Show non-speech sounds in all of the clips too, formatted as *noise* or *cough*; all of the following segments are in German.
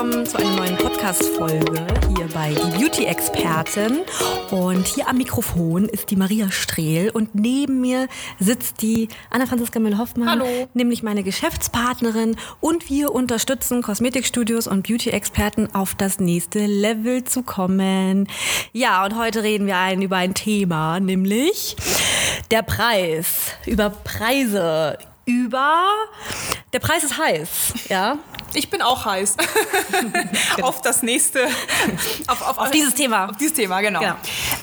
Willkommen zu einer neuen Podcast-Folge hier bei Die Beauty-Expertin. Und hier am Mikrofon ist die Maria Strehl und neben mir sitzt die Anna-Franziska Müller-Hoffmann, Hallo. nämlich meine Geschäftspartnerin. Und wir unterstützen Kosmetikstudios und Beauty-Experten auf das nächste Level zu kommen. Ja, und heute reden wir ein, über ein Thema, nämlich der Preis. Über Preise. Über. Der Preis ist heiß, ja. Ich bin auch heiß *laughs* auf das nächste, auf, auf, Auf dieses Thema. Auf dieses Thema, genau. Genau.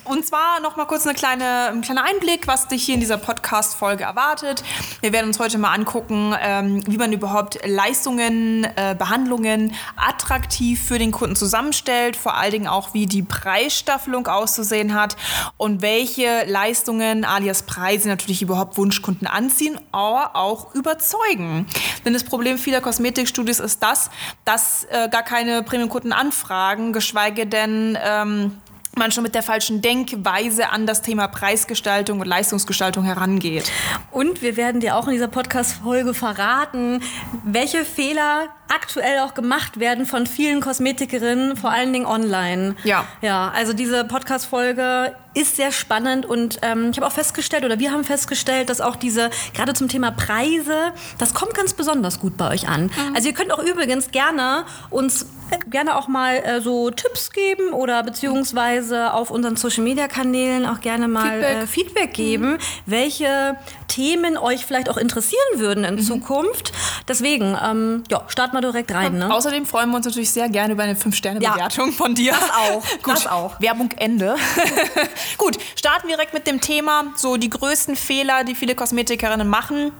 Und zwar noch mal kurz eine kleine, ein kleiner Einblick, was dich hier in dieser Podcast-Folge erwartet. Wir werden uns heute mal angucken, ähm, wie man überhaupt Leistungen, äh, Behandlungen attraktiv für den Kunden zusammenstellt, vor allen Dingen auch, wie die Preisstaffelung auszusehen hat und welche Leistungen alias Preise natürlich überhaupt Wunschkunden anziehen, aber auch überzeugen. Denn das Problem vieler Kosmetikstudios ist das, dass äh, gar keine Premium-Kunden anfragen, geschweige denn ähm, man schon mit der falschen Denkweise an das Thema Preisgestaltung und Leistungsgestaltung herangeht. Und wir werden dir auch in dieser Podcast-Folge verraten, welche Fehler aktuell auch gemacht werden von vielen Kosmetikerinnen, vor allen Dingen online. Ja. Ja, also diese Podcast-Folge ist sehr spannend und ähm, ich habe auch festgestellt, oder wir haben festgestellt, dass auch diese, gerade zum Thema Preise, das kommt ganz besonders gut bei euch an. Also ihr könnt auch übrigens gerne uns gerne auch mal äh, so Tipps geben oder beziehungsweise auf unseren Social-Media-Kanälen auch gerne mal Feedback. Äh, Feedback geben, welche Themen euch vielleicht auch interessieren würden in Zukunft. Deswegen, ähm, ja, starten wir direkt rein. Ne? Außerdem freuen wir uns natürlich sehr gerne über eine 5-Sterne-Bewertung von dir. das auch, *laughs* Gut, das auch. Werbung Ende. *laughs* Gut, starten wir direkt mit dem Thema, so die größten Fehler, die viele Kosmetikerinnen machen.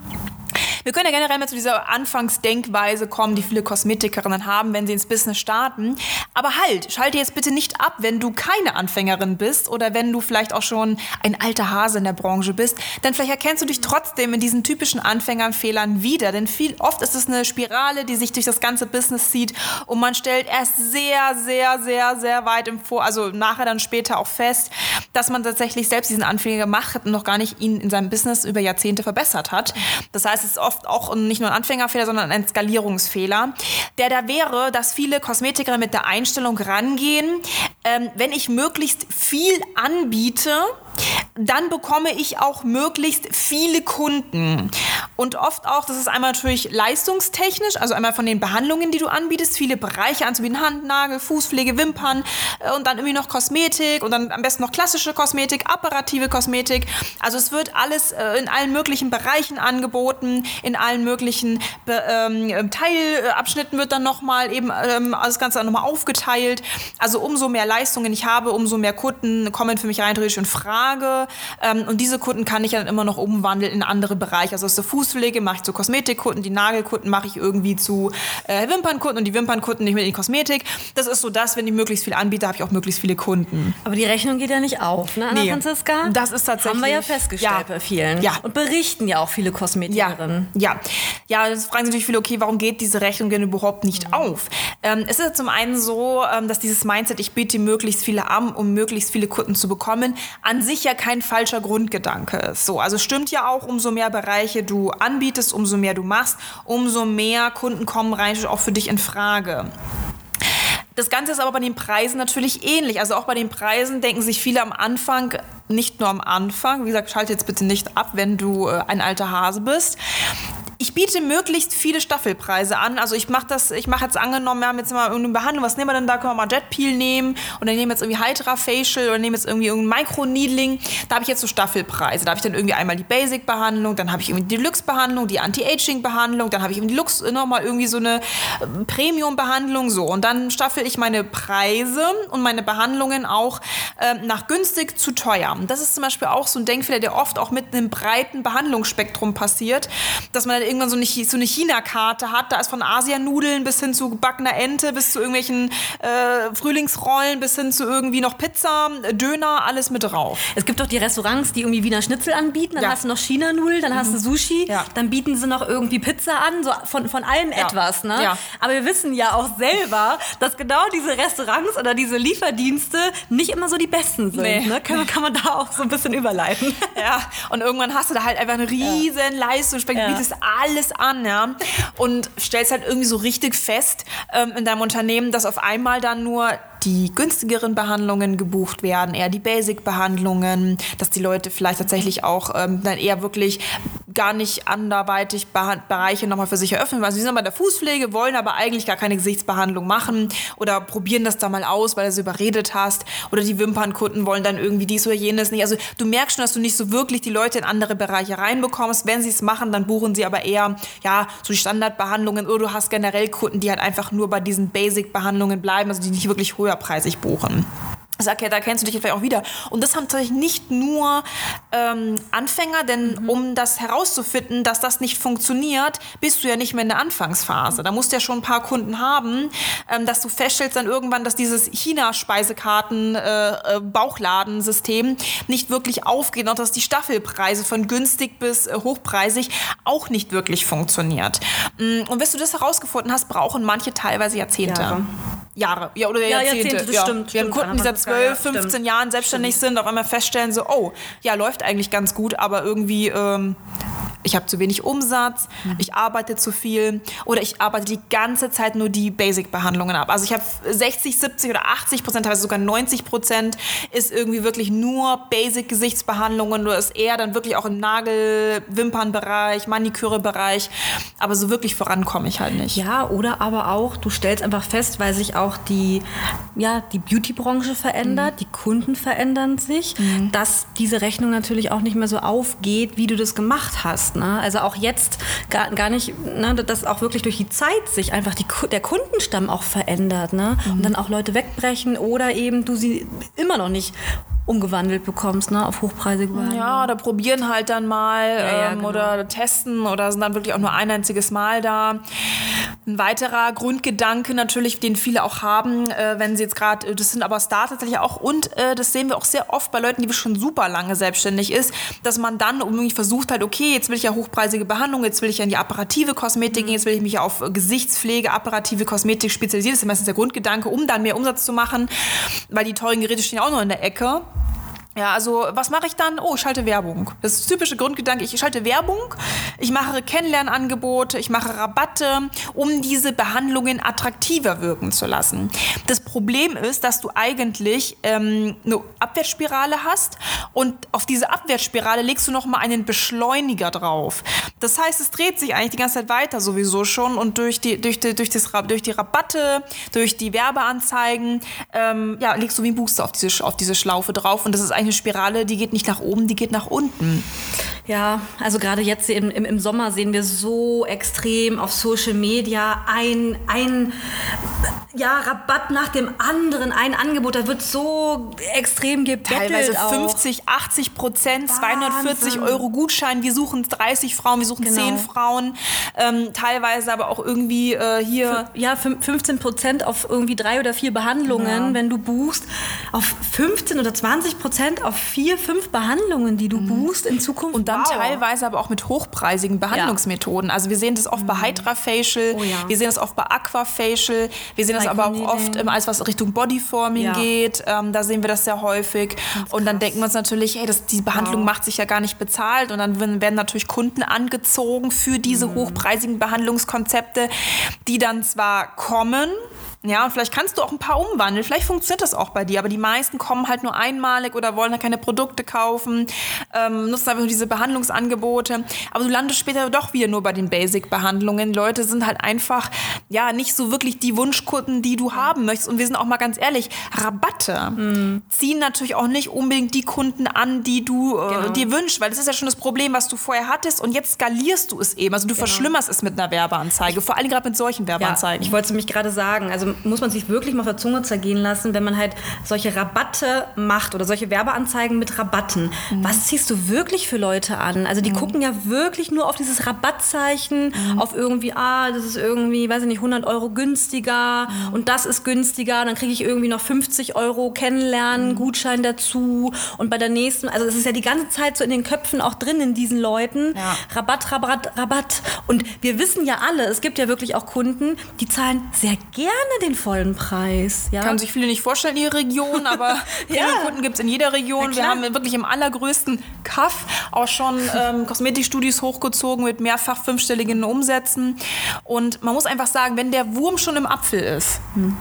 Wir können ja generell mal zu dieser Anfangsdenkweise kommen, die viele Kosmetikerinnen haben, wenn sie ins Business starten. Aber halt, schalte jetzt bitte nicht ab, wenn du keine Anfängerin bist oder wenn du vielleicht auch schon ein alter Hase in der Branche bist. Denn vielleicht erkennst du dich trotzdem in diesen typischen Anfängerfehlern wieder. Denn viel oft ist es eine Spirale, die sich durch das ganze Business zieht und man stellt erst sehr, sehr, sehr, sehr weit im Vor, also nachher dann später auch fest, dass man tatsächlich selbst diesen Anfänger gemacht hat und noch gar nicht ihn in seinem Business über Jahrzehnte verbessert hat. Das heißt, es ist oft auch nicht nur ein Anfängerfehler, sondern ein Skalierungsfehler, der da wäre, dass viele Kosmetiker mit der Einstellung rangehen, ähm, wenn ich möglichst viel anbiete, dann bekomme ich auch möglichst viele Kunden. Und oft auch, das ist einmal natürlich leistungstechnisch, also einmal von den Behandlungen, die du anbietest, viele Bereiche anzubieten, Hand, Nagel, Fußpflege, Wimpern äh, und dann irgendwie noch Kosmetik und dann am besten noch klassische Kosmetik, apparative Kosmetik. Also es wird alles äh, in allen möglichen Bereichen angeboten, in allen möglichen Be ähm, Teilabschnitten wird dann nochmal eben ähm, das Ganze nochmal aufgeteilt. Also umso mehr Leistungen ich habe, umso mehr Kunden kommen für mich rein theoretisch in Frage. Ähm, und diese Kunden kann ich ja dann immer noch umwandeln in andere Bereiche. Also aus der Fußpflege mache ich zu Kosmetikkunden, die Nagelkunden mache ich irgendwie zu äh, Wimpernkunden und die Wimpernkunden nicht mehr in die Kosmetik. Das ist so das, wenn ich möglichst viel anbiete, habe ich auch möglichst viele Kunden. Aber die Rechnung geht ja nicht auf, ne, Anna Nee, Franziska? das ist tatsächlich- Haben wir ja festgestellt Ja. bei vielen. Ja. Und berichten ja auch viele Kosmetikerinnen. Ja, ja, das fragen sich natürlich viele, okay, warum geht diese Rechnung denn überhaupt nicht auf? Ähm, es ist ja zum einen so, ähm, dass dieses Mindset, ich biete möglichst viele an, um möglichst viele Kunden zu bekommen, an sich ja kein falscher Grundgedanke ist. So, also stimmt ja auch, umso mehr Bereiche du anbietest, umso mehr du machst, umso mehr Kunden kommen rein auch für dich in Frage. Das Ganze ist aber bei den Preisen natürlich ähnlich. Also auch bei den Preisen denken sich viele am Anfang, nicht nur am Anfang, wie gesagt, schalte jetzt bitte nicht ab, wenn du äh, ein alter Hase bist. Ich biete möglichst viele Staffelpreise an. Also ich mache das, ich mache jetzt angenommen, wir haben jetzt mal irgendeine Behandlung, was nehmen wir denn da? Können wir mal Jetpeel nehmen und dann nehmen wir jetzt irgendwie Hydra Facial oder nehmen jetzt irgendwie irgendein Microneedling. Da habe ich jetzt so Staffelpreise. Da habe ich dann irgendwie einmal die Basic-Behandlung, dann habe ich irgendwie die Deluxe-Behandlung, die Anti-Aging-Behandlung, dann habe ich im Deluxe nochmal irgendwie so eine äh, Premium-Behandlung so. Und dann staffel ich meine Preise und meine Behandlungen auch äh, nach günstig zu teuer. Das ist zum Beispiel auch so ein Denkfehler, der oft auch mit einem breiten Behandlungsspektrum passiert, dass man dann irgendwann so eine, so eine China-Karte hat. Da ist von Asianudeln bis hin zu gebackener Ente, bis zu irgendwelchen äh, Frühlingsrollen, bis hin zu irgendwie noch Pizza, Döner, alles mit drauf. Es gibt doch die Restaurants, die irgendwie Wiener Schnitzel anbieten. Dann Ja. hast du noch China-Nudeln, dann hast du Sushi. Ja. Dann bieten sie noch irgendwie Pizza an. So von, von allem Ja. etwas. Ne? Aber wir wissen ja auch selber, dass genau diese Restaurants oder diese Lieferdienste nicht immer so die besten sind. Nee. Ne? Kann, kann man da auch so ein bisschen überleiten. Ja, und irgendwann hast du da halt einfach eine riesen Leistung, bietest alles an, ja, und stellst halt irgendwie so richtig fest ähm, in deinem Unternehmen, dass auf einmal dann nur die günstigeren Behandlungen gebucht werden, eher die Basic-Behandlungen, dass die Leute vielleicht tatsächlich auch ähm, dann eher wirklich gar nicht anderweitig Beha- Bereiche nochmal für sich eröffnen. Also sie sind bei der Fußpflege, wollen aber eigentlich gar keine Gesichtsbehandlung machen oder probieren das da mal aus, weil du sie überredet hast. Oder die Wimpernkunden wollen dann irgendwie dies oder jenes nicht. Also du merkst schon, dass du nicht so wirklich die Leute in andere Bereiche reinbekommst. Wenn sie es machen, dann buchen sie aber eher ja so Standardbehandlungen oder du hast generell Kunden, die halt einfach nur bei diesen Basic-Behandlungen bleiben, also die nicht wirklich höherpreisig buchen. Sag ja, da kennst du dich vielleicht auch wieder. Und das haben tatsächlich nicht nur ähm, Anfänger, denn um das herauszufinden, dass das nicht funktioniert, bist du ja nicht mehr in der Anfangsphase. Da musst du ja schon ein paar Kunden haben, ähm, dass du feststellst dann irgendwann, dass dieses China-Speisekarten-Bauchladensystem nicht wirklich aufgeht und dass die Staffelpreise von günstig bis äh, hochpreisig auch nicht wirklich funktioniert. Mm, Und bis du das herausgefunden hast, brauchen manche teilweise Jahrzehnte. Jahre. Jahre, ja, oder Ja, Jahrzehnte. Jahrzehnte, das ja. stimmt, Wir haben stimmt. Kunden, die seit Anna Matzka, ja, 12, 15 stimmt. Jahren selbstständig sind, auf einmal feststellen so, oh, ja, läuft eigentlich ganz gut, aber irgendwie, ähm, ich habe zu wenig Umsatz, Mhm. ich arbeite zu viel oder ich arbeite die ganze Zeit nur die Basic-Behandlungen ab. Also ich habe 60, 70 oder 80 Prozent, teilweise sogar 90 Prozent ist irgendwie wirklich nur Basic-Gesichtsbehandlungen oder ist eher dann wirklich auch im Nagel-, Wimpernbereich, Maniküre-Bereich, aber so wirklich vorankomme ich halt nicht. Ja, oder aber auch, du stellst einfach fest, weil sich auch die, ja, die Beauty-Branche verändert, die Kunden verändern sich, dass diese Rechnung natürlich auch nicht mehr so aufgeht, wie du das gemacht hast. Ne? Also auch jetzt gar, gar nicht, ne, dass auch wirklich durch die Zeit sich einfach die, der Kundenstamm auch verändert. Ne? Und dann auch Leute wegbrechen oder eben du sie immer noch nicht umgewandelt bekommst ne, auf hochpreisige Behandlung. Ja, oder probieren halt dann mal ja, ähm, genau. oder testen oder sind dann wirklich auch nur ein einziges Mal da. Ein weiterer Grundgedanke natürlich, den viele auch haben, äh, wenn sie jetzt gerade, das sind aber Start tatsächlich auch und äh, das sehen wir auch sehr oft bei Leuten, die schon super lange selbstständig ist, dass man dann irgendwie versucht halt, okay, jetzt will ich ja hochpreisige Behandlung, jetzt will ich ja in die apparative Kosmetik gehen, jetzt will ich mich auf äh, Gesichtspflege, apparative Kosmetik spezialisieren. Das ist meistens der Grundgedanke, um dann mehr Umsatz zu machen, weil die teuren Geräte stehen auch noch in der Ecke. Ja, also was mache ich dann? Oh, ich schalte Werbung. Das ist typische Grundgedanke. Ich schalte Werbung, ich mache Kennenlernangebote, ich mache Rabatte, um diese Behandlungen attraktiver wirken zu lassen. Das Problem ist, dass du eigentlich ähm, eine Abwärtsspirale hast und auf diese Abwärtsspirale legst du noch mal einen Beschleuniger drauf. Das heißt, es dreht sich eigentlich die ganze Zeit weiter sowieso schon und durch die, durch die, durch das, durch die Rabatte, durch die Werbeanzeigen, ähm, ja, legst du wie ein Booster auf diese, auf diese Schlaufe drauf und das ist eigentlich eine Spirale, die geht nicht nach oben, die geht nach unten. Ja, also gerade jetzt im, im, Sommer sehen wir so extrem auf Social Media ein, ein ja, Rabatt nach dem anderen, ein Angebot, da wird so extrem gebettelt Teilweise auch. 50, 80 Prozent, 240 Wahnsinn. Euro Gutschein. Wir suchen 30 Frauen, wir suchen Genau. 10 Frauen. Ähm, teilweise aber auch irgendwie äh, hier. Ja, fün- 15 Prozent auf irgendwie drei oder vier Behandlungen, Ja. wenn du buchst. Auf 15 oder 20 Prozent auf vier, fünf Behandlungen, die du buchst in Zukunft. Und dann Wow. teilweise aber auch mit hochpreisigen Behandlungsmethoden. Also wir sehen das oft bei Hydra Facial, Oh ja. wir sehen das oft bei Aqua Facial, wir sehen das aber auch oft ähm, alles, was Richtung Bodyforming Ja. geht. Ähm, da sehen wir das sehr häufig. Und dann denken wir uns natürlich, hey, das, die Behandlung macht sich ja gar nicht bezahlt. Und dann werden werden natürlich Kunden angezogen für diese Mhm. hochpreisigen Behandlungskonzepte, die dann zwar kommen, ja, und vielleicht kannst du auch ein paar umwandeln. Vielleicht funktioniert das auch bei dir, aber die meisten kommen halt nur einmalig oder wollen halt keine Produkte kaufen, ähm, nutzen einfach nur diese Behandlungsangebote. Aber du landest später doch wieder nur bei den Basic-Behandlungen. Leute sind halt einfach, ja, nicht so wirklich die Wunschkunden, die du haben möchtest. Und wir sind auch mal ganz ehrlich, Rabatte ziehen natürlich auch nicht unbedingt die Kunden an, die du äh, Genau. dir wünschst, weil das ist ja schon das Problem, was du vorher hattest und jetzt skalierst du es eben. Also du verschlimmerst es mit einer Werbeanzeige, vor allem gerade mit solchen Ja, Werbeanzeigen. ich wollte nämlich gerade sagen, also also muss man sich wirklich mal auf der Zunge zergehen lassen, wenn man halt solche Rabatte macht oder solche Werbeanzeigen mit Rabatten. Mhm. Was ziehst du wirklich für Leute an? Also die mhm. gucken ja wirklich nur auf dieses Rabattzeichen, mhm. auf irgendwie, ah, das ist irgendwie, weiß ich nicht, 100 Euro günstiger mhm. und das ist günstiger, dann kriege ich irgendwie noch 50 Euro kennenlernen, mhm. Gutschein dazu und bei der nächsten, also es ist ja die ganze Zeit so in den Köpfen auch drin in diesen Leuten, ja. Rabatt, Rabatt, Rabatt und wir wissen ja alle, es gibt ja wirklich auch Kunden, die zahlen sehr gerne den vollen Preis. Ja? Kann sich viele nicht vorstellen in ihrer Region, aber *laughs* ja. Kunden gibt es in jeder Region. Wir haben wirklich im allergrößten Kaff auch schon ähm, Kosmetikstudios hochgezogen mit mehrfach fünfstelligen Umsätzen. Und man muss einfach sagen, wenn der Wurm schon im Apfel ist, hm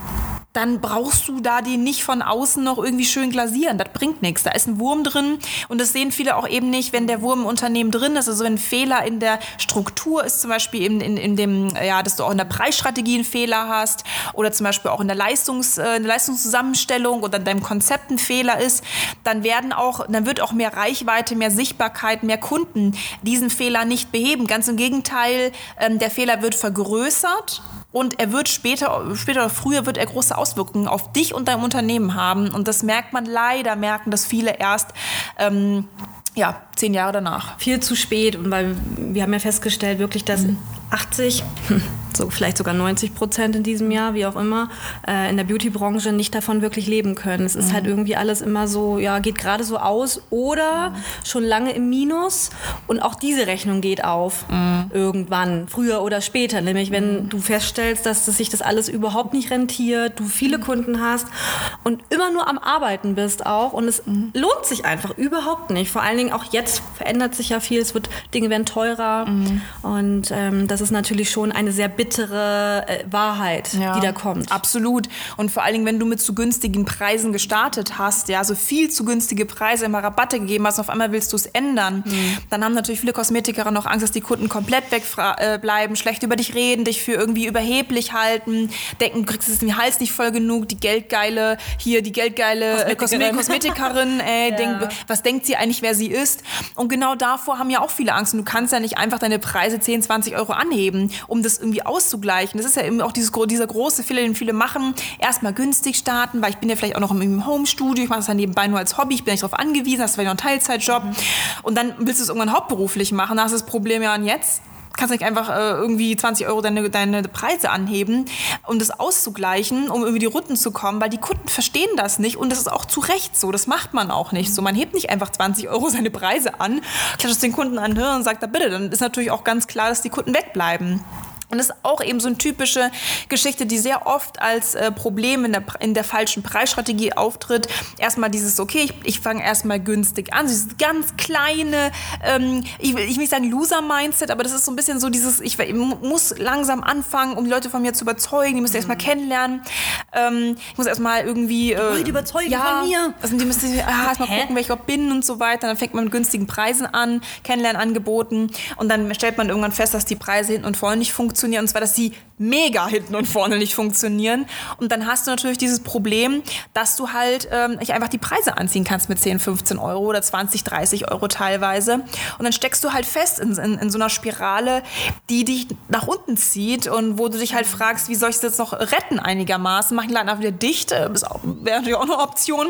dann brauchst du da den nicht von außen noch irgendwie schön glasieren. Das bringt nichts. Da ist ein Wurm drin und das sehen viele auch eben nicht, wenn der Wurm im Unternehmen drin ist. Also wenn ein Fehler in der Struktur ist, zum Beispiel in, in, in dem, ja, dass du auch in der Preisstrategie einen Fehler hast oder zum Beispiel auch in der, Leistungs, äh, in der Leistungszusammenstellung oder in deinem Konzept ein Fehler ist, dann werden auch, dann wird auch mehr Reichweite, mehr Sichtbarkeit, mehr Kunden diesen Fehler nicht beheben. Ganz im Gegenteil, ähm, der Fehler wird vergrößert und er wird später, später oder früher wird er große Auswirkungen auf dich und dein Unternehmen haben. Und das merkt man leider, merken das viele erst ähm, ja, zehn Jahre danach. Viel zu spät, weil wir haben ja festgestellt, wirklich, dass mhm. 80, so vielleicht sogar 90 Prozent in diesem Jahr, wie auch immer, äh, in der Beauty-Branche nicht davon wirklich leben können. Es ist mhm. halt irgendwie alles immer so, ja, geht gerade so aus oder mhm. schon lange im Minus und auch diese Rechnung geht auf mhm. irgendwann, früher oder später. Nämlich wenn mhm. du feststellst, dass sich das alles überhaupt nicht rentiert, du viele Kunden hast und immer nur am Arbeiten bist auch und es mhm. lohnt sich einfach überhaupt nicht. Vor allen Dingen auch jetzt verändert sich ja viel, es wird, Dinge werden teurer mhm. und ähm, das ist natürlich schon eine sehr bittere äh, Wahrheit, ja, die da kommt. Absolut. Und vor allen Dingen, wenn du mit zu günstigen Preisen gestartet hast, ja, so viel zu günstige Preise, immer Rabatte gegeben hast, und auf einmal willst du es ändern, mhm. dann haben natürlich viele Kosmetiker noch Angst, dass die Kunden komplett wegbleiben, äh, schlecht über dich reden, dich für irgendwie überheblich halten, denken, du kriegst es den Hals nicht voll genug, die geldgeile, hier die geldgeile Kosmetikerin, *laughs* äh, Kosmetikerin ey, ja. denk, was denkt sie eigentlich, wer sie ist? Und genau davor haben ja auch viele Angst. Und du kannst ja nicht einfach deine Preise 10, 20 Euro anheben, um das irgendwie auszugleichen. Das ist ja eben auch dieses, dieser große Fehler, den viele machen. Erstmal günstig starten, weil ich bin ja vielleicht auch noch im Home-Studio, ich mache das dann nebenbei nur als Hobby, ich bin nicht darauf angewiesen, hast vielleicht noch einen Teilzeitjob. Mhm. Und dann willst du es irgendwann hauptberuflich machen. Da hast du das Problem ja und jetzt kannst nicht einfach äh, irgendwie 20 Euro deine, deine Preise anheben, um das auszugleichen, um irgendwie die Runden zu kommen, weil die Kunden verstehen das nicht und das ist auch zu Recht so. Das macht man auch nicht so. Man hebt nicht einfach 20 Euro seine Preise an, klatscht es den Kunden an und sagt, da bitte, dann ist natürlich auch ganz klar, dass die Kunden wegbleiben. Und das ist auch eben so eine typische Geschichte, die sehr oft als äh, Problem in der, in der falschen Preisstrategie auftritt. Erstmal dieses, okay, ich, ich fange erstmal günstig an, dieses ganz kleine, ähm, ich, ich will nicht sagen Loser-Mindset, aber das ist so ein bisschen so dieses, ich, ich muss langsam anfangen, um die Leute von mir zu überzeugen, die müssen mhm. erstmal kennenlernen. Ähm, ich muss erstmal irgendwie... Äh, die überzeugen ja, von mir. Also die müssen ah, erstmal gucken, wer ich überhaupt bin und so weiter. Dann fängt man mit günstigen Preisen an, Kennenlernangeboten und dann stellt man irgendwann fest, dass die Preise hinten und vorne nicht funktionieren funktionieren, und zwar, dass sie mega hinten und vorne nicht funktionieren. Und dann hast du natürlich dieses Problem, dass du halt ähm, einfach die Preise anziehen kannst mit 10, 15 Euro oder 20, 30 Euro teilweise. Und dann steckst du halt fest in, in, in so einer Spirale, die dich nach unten zieht und wo du dich halt fragst, wie soll ich es jetzt noch retten einigermaßen? Mach ich den Laden wieder dicht? Das wäre natürlich auch eine Option.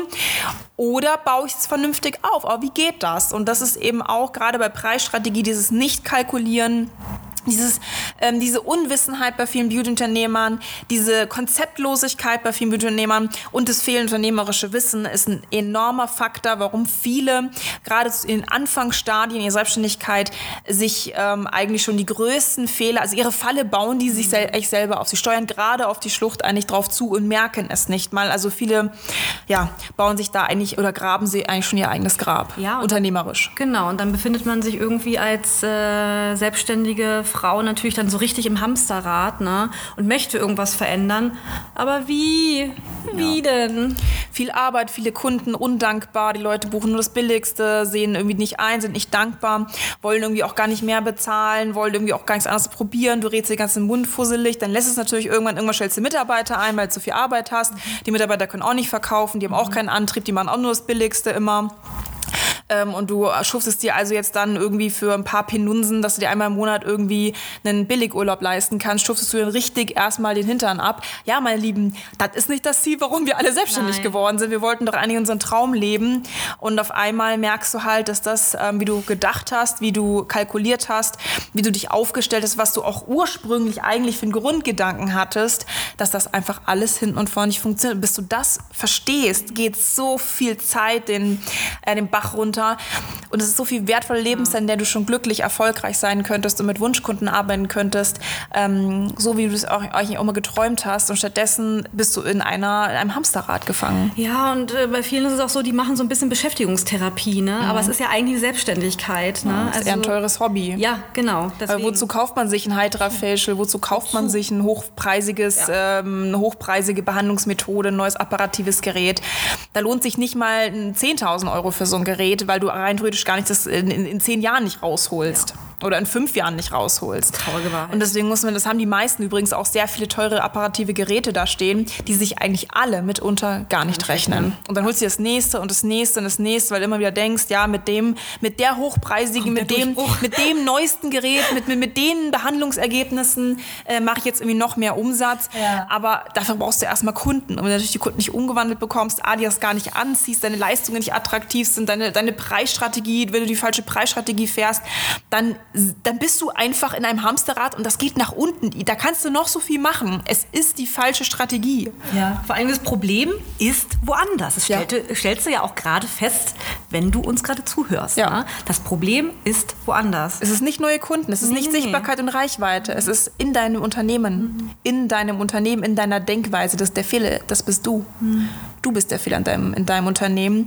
Oder baue ich es vernünftig auf? Aber wie geht das? Und das ist eben auch gerade bei Preisstrategie dieses Nicht-Kalkulieren dieses, ähm, diese Unwissenheit bei vielen Beauty-Unternehmern, diese Konzeptlosigkeit bei vielen Beauty-Unternehmern und das fehlende unternehmerische Wissen ist ein enormer Faktor, warum viele gerade in den Anfangsstadien ihrer Selbstständigkeit sich ähm, eigentlich schon die größten Fehler, also ihre Falle bauen, die sich sel echt selber auf. Sie steuern gerade auf die Schlucht eigentlich drauf zu und merken es nicht mal. Also viele ja, bauen sich da eigentlich oder graben sie eigentlich schon ihr eigenes Grab, ja, unternehmerisch. Genau, und dann befindet man sich irgendwie als äh, selbstständige Frau natürlich dann so richtig im Hamsterrad ne? und möchte irgendwas verändern. Aber wie? Wie ja. denn? Viel Arbeit, viele Kunden, undankbar. Die Leute buchen nur das Billigste, sehen irgendwie nicht ein, sind nicht dankbar, wollen irgendwie auch gar nicht mehr bezahlen, wollen irgendwie auch gar nichts anderes probieren. Du redest den ganzen Mund fusselig. Dann lässt es natürlich irgendwann, irgendwann stellst du Mitarbeiter ein, weil du zu viel Arbeit hast. Die Mitarbeiter können auch nicht verkaufen, die haben auch keinen Antrieb, die machen auch nur das Billigste immer. Ähm, und du schuftest dir also jetzt dann irgendwie für ein paar Penunsen, dass du dir einmal im Monat irgendwie einen Billigurlaub leisten kannst, schuftest du dann richtig erstmal den Hintern ab. Ja, meine Lieben, das ist nicht das Ziel, warum wir alle selbstständig Nein. geworden sind. Wir wollten doch eigentlich unseren Traum leben und auf einmal merkst du halt, dass das, ähm, wie du gedacht hast, wie du kalkuliert hast, wie du dich aufgestellt hast, was du auch ursprünglich eigentlich für einen Grundgedanken hattest, dass das einfach alles hinten und vorne nicht funktioniert. Bis du das verstehst, geht so viel Zeit den, äh, den Bach runter und es ist so viel wertvolle Lebenszeit, in der du schon glücklich, erfolgreich sein könntest und mit Wunschkunden arbeiten könntest, ähm, so wie du es auch, auch mal geträumt hast und stattdessen bist du in, einer, in einem Hamsterrad gefangen. Ja, und äh, bei vielen ist es auch so, die machen so ein bisschen Beschäftigungstherapie, ne? Aber es ist ja eigentlich Selbstständigkeit, ne? Das ist eher ein teures Hobby. Ja, genau. Weil wozu kauft man sich ein Hydra-Facial? Wozu kauft man sich ein hochpreisiges, ähm, eine hochpreisige Behandlungsmethode, ein neues apparatives Gerät? Da lohnt sich nicht mal ein 10.000 Euro für so ein Gerät, weil du rein theoretisch gar nicht das in, in, in zehn Jahren nicht rausholst. Oder in fünf Jahren nicht rausholst. Traurige Wahrheit. Und deswegen muss man, das haben die meisten übrigens auch sehr viele teure apparative Geräte da stehen, die sich eigentlich alle mitunter gar nicht rechnen. Und dann holst du dir das nächste und das nächste und das nächste, weil du immer wieder denkst, ja, mit dem, mit der hochpreisigen, mit dem, Durchbruch. mit dem neuesten Gerät, mit, mit, mit den Behandlungsergebnissen äh, mache ich jetzt irgendwie noch mehr Umsatz. Ja. Aber dafür brauchst du erstmal Kunden. Und wenn du natürlich die Kunden nicht umgewandelt bekommst, A, die das gar nicht anziehst, deine Leistungen nicht attraktiv sind, deine, deine Preisstrategie, wenn du die falsche Preisstrategie fährst, dann, dann bist du einfach in einem Hamsterrad und das geht nach unten. Da kannst du noch so viel machen. Es ist die falsche Strategie. Ja, vor allem das Problem ist woanders. Das Ja. stellte, stellst du ja auch gerade fest, wenn du uns gerade zuhörst. Ja. ne? Das Problem ist woanders. Es ist nicht neue Kunden, es ist nicht Nee. Sichtbarkeit und Reichweite, es ist in deinem Unternehmen, in deinem Unternehmen, in deiner Denkweise. Das ist der Fehler, das bist du. Du bist der Fehler in deinem, in deinem Unternehmen.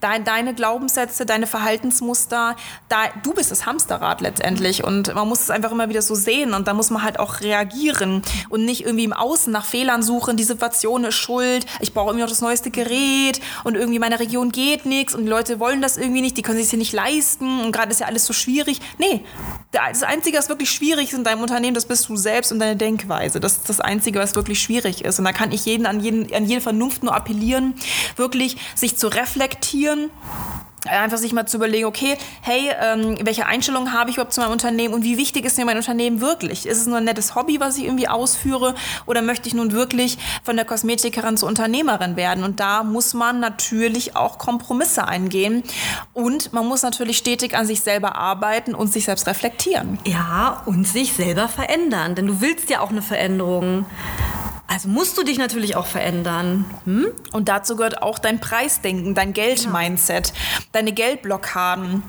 Dein, deine Glaubenssätze, deine Verhaltensmuster, da, du bist das Hamsterrad letztendlich und man muss es einfach immer wieder so sehen und da muss man halt auch reagieren und nicht irgendwie im Außen nach Fehlern suchen, die Situation ist schuld, ich brauche irgendwie noch das neueste Gerät und irgendwie in meiner Region geht nichts und die Leute wollen das irgendwie nicht, die können sich hier nicht leisten und gerade ist ja alles so schwierig. Nee, das Einzige, was wirklich schwierig ist in deinem Unternehmen, das bist du selbst und deine Denkweise. Das ist das Einzige, was wirklich schwierig ist. Und da kann ich jeden an, jeden, an jede Vernunft nur appellieren, wirklich sich zu reflektieren einfach sich mal zu überlegen, okay, hey, ähm, welche Einstellung habe ich überhaupt zu meinem Unternehmen und wie wichtig ist mir mein Unternehmen wirklich? Ist es nur ein nettes Hobby, was ich irgendwie ausführe oder möchte ich nun wirklich von der Kosmetikerin zur Unternehmerin werden? Und da muss man natürlich auch Kompromisse eingehen und man muss natürlich stetig an sich selber arbeiten und sich selbst reflektieren. Ja, und sich selber verändern. Denn du willst ja auch eine Veränderung. Also musst du dich natürlich auch verändern. Hm? Und dazu gehört auch dein Preisdenken, dein Geldmindset, deine Geldblockaden.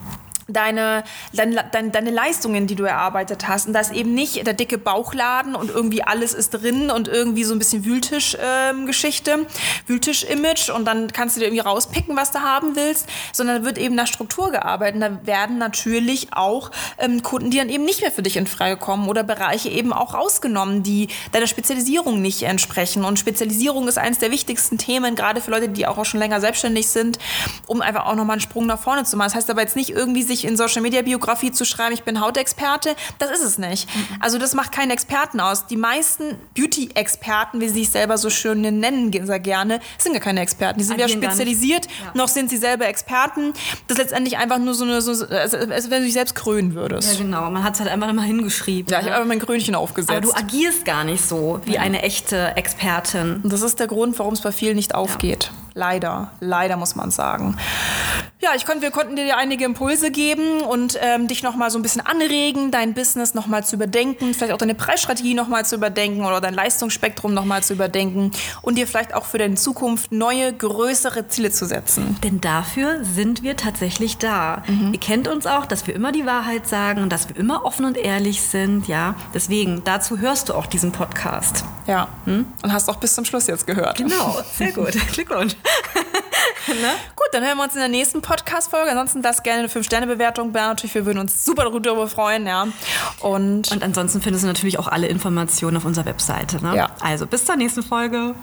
Deine, dein, dein, deine Leistungen, die du erarbeitet hast. Und da ist eben nicht der dicke Bauchladen und irgendwie alles ist drin und irgendwie so ein bisschen Wühltisch-Geschichte, Wühltisch-Image und dann kannst du dir irgendwie rauspicken, was du haben willst, sondern da wird eben nach Struktur gearbeitet. Und da werden natürlich auch ähm, Kunden, die dann eben nicht mehr für dich in Frage kommen oder Bereiche eben auch rausgenommen, die deiner Spezialisierung nicht entsprechen. Und Spezialisierung ist eines der wichtigsten Themen, gerade für Leute, die auch schon länger selbstständig sind, um einfach auch nochmal einen Sprung nach vorne zu machen. Das heißt aber jetzt nicht irgendwie sich in Social Media Biografie zu schreiben, ich bin Hautexperte. Das ist es nicht. Also das macht keinen Experten aus. Die meisten Beauty-Experten, wie sie sich selber so schön nennen, sehr gerne, sind gar keine Experten. Die sind weder nicht. spezialisiert, noch sind sie selber Experten. Das ist letztendlich einfach nur so eine, so, als, als wenn du dich selbst krönen würdest. Ja, genau. Man hat es halt einfach immer hingeschrieben. Ja, ich ne? habe einfach mein Krönchen aufgesetzt. Aber du agierst gar nicht so wie eine echte Expertin. Und das ist der Grund, warum es bei vielen nicht aufgeht. Leider, leider muss man sagen. Ja, ich konnte, wir konnten dir einige Impulse geben und ähm, dich noch mal so ein bisschen anregen, dein Business noch mal zu überdenken, vielleicht auch deine Preisstrategie noch mal zu überdenken oder dein Leistungsspektrum noch mal zu überdenken und dir vielleicht auch für deine Zukunft neue, größere Ziele zu setzen. Denn dafür sind wir tatsächlich da. Ihr kennt uns auch, dass wir immer die Wahrheit sagen und dass wir immer offen und ehrlich sind. Ja, deswegen, dazu hörst du auch diesen Podcast. Ja, und hast auch bis zum Schluss jetzt gehört. Genau, sehr gut. *laughs* Glückwunsch. *laughs* Gut, dann hören wir uns in der nächsten Podcast-Folge. Ansonsten das gerne eine 5-Sterne-Bewertung. Wäre natürlich, wir würden uns super darüber freuen, ja. Und, Und ansonsten findest du natürlich auch alle Informationen auf unserer Webseite. Ne? Ja. Also bis zur nächsten Folge.